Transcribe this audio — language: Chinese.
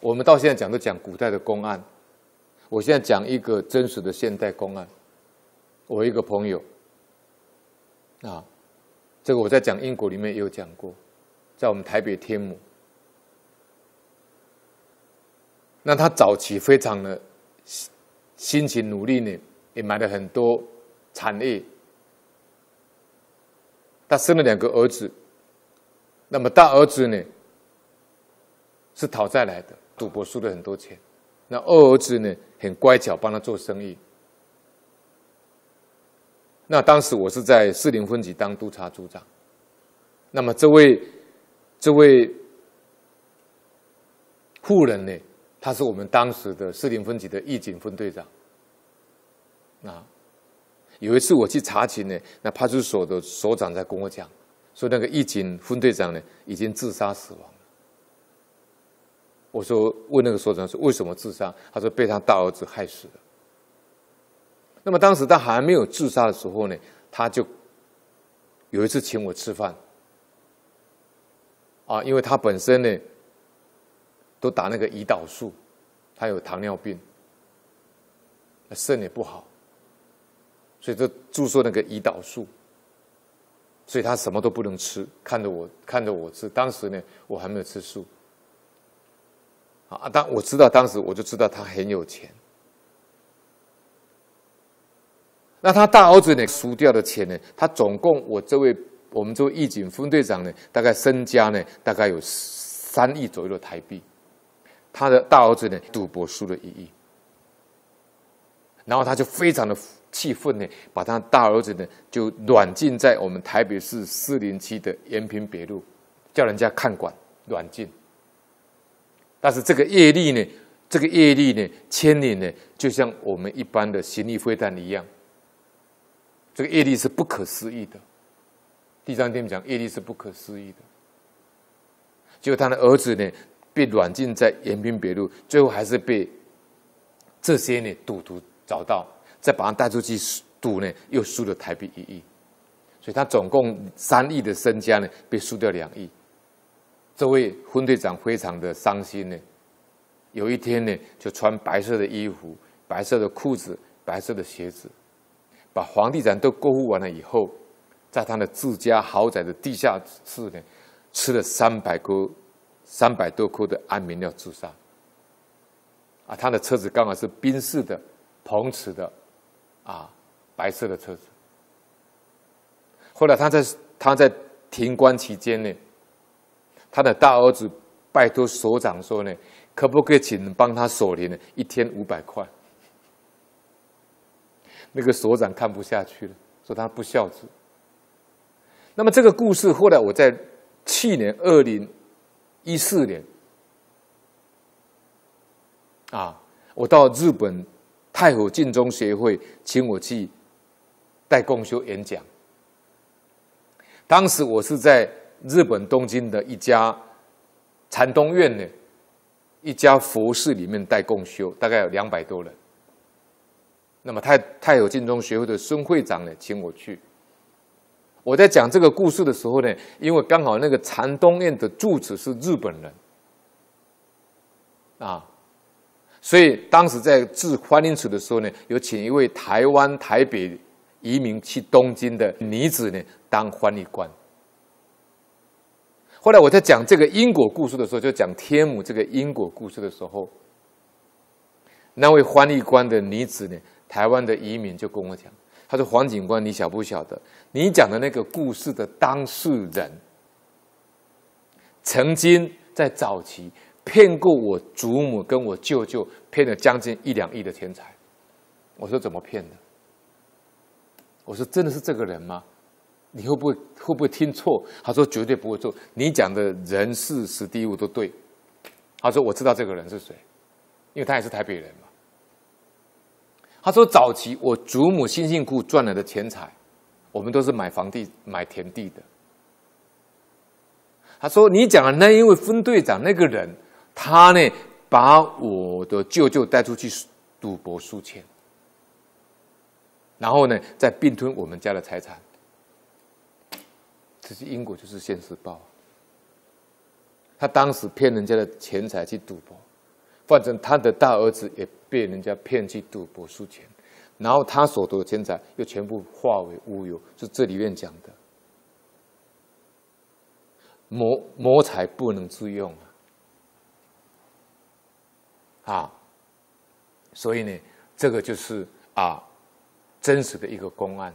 我们到现在讲都讲古代的公案，我现在讲一个真实的现代公案。我一个朋友，啊，这个我在讲英国里面也有讲过，在我们台北天母。那他早期非常的辛勤努力呢，也买了很多产业。他生了两个儿子，那么大儿子呢是讨债来的，赌博输了很多钱。那二儿子呢很乖巧，帮他做生意。那当时我是在士林分局当督察组长。那么这位这位妇人呢，他是我们当时的士林分局的义警分队长。那。有一次我去查勤呢，那派出所的所长在跟我讲，说那个义警分队长呢已经自杀死亡。我说问那个所长说为什么自杀？他说被他大儿子害死了。那么当时他还没有自杀的时候呢，他就有一次请我吃饭。啊，因为他本身呢都打那个胰岛素，他有糖尿病，肾也不好。所以就注射那个胰岛素，所以他什么都不能吃，看着我看着我吃。当时呢，我还没有吃素。啊，当我知道当时我就知道他很有钱。那他大儿子呢，输掉的钱呢，他总共我这位我们这位义警分队长呢，大概身家呢，大概有三亿左右的台币。他的大儿子呢，赌博输了一亿，然后他就非常的。气愤呢，把他大儿子呢就软禁在我们台北市四零七的延平北路，叫人家看管软禁。但是这个业力呢，这个业力呢牵连呢，就像我们一般的行李飞弹一样，这个业力是不可思议的。第三天讲业力是不可思议的。结果他的儿子呢被软禁在延平北路，最后还是被这些呢赌徒找到。再把他带出去赌呢，又输了台币一亿，所以他总共三亿的身家呢，被输掉两亿。这位分队长非常的伤心呢。有一天呢，就穿白色的衣服、白色的裤子、白色的鞋子，把房地产都过户完了以后，在他的自家豪宅的地下室呢，吃了三百颗、三百多颗的安眠药自杀。啊，他的车子刚好是宾士的、鹏驰的。啊，白色的车子。后来他在他在停关期间呢，他的大儿子拜托所长说呢，可不可以请帮他锁灵呢？一天五百块。那个所长看不下去了，说他不孝子。那么这个故事后来我在去年二零一四年啊，我到日本。太火净宗协会请我去代共修演讲。当时我是在日本东京的一家禅东院呢，一家佛寺里面带共修，大概有两百多人。那么太太火净宗学会的孙会长呢，请我去。我在讲这个故事的时候呢，因为刚好那个禅东院的住持是日本人，啊。所以当时在致欢迎词的时候呢，有请一位台湾台北移民去东京的女子呢当翻译官。后来我在讲这个因果故事的时候，就讲天母这个因果故事的时候，那位翻译官的女子呢，台湾的移民就跟我讲，他说：“黄警官，你晓不晓得，你讲的那个故事的当事人，曾经在早期。”骗过我祖母跟我舅舅，骗了将近一两亿的钱财。我说怎么骗的？我说真的是这个人吗？你会不会会不会听错？他说绝对不会错，你讲的人事史地物都对。他说我知道这个人是谁，因为他也是台北人嘛。他说早期我祖母辛辛苦苦赚来的钱财，我们都是买房地买田地的。他说你讲的那一位分队长那个人。他呢，把我的舅舅带出去赌博输钱，然后呢，再并吞我们家的财产。这是因果，就是现世报。他当时骗人家的钱财去赌博，反正他的大儿子也被人家骗去赌博输钱，然后他所得的钱财又全部化为乌有，就这里面讲的谋谋财不能自用啊，啊，所以呢，这个就是啊真实的一个公案。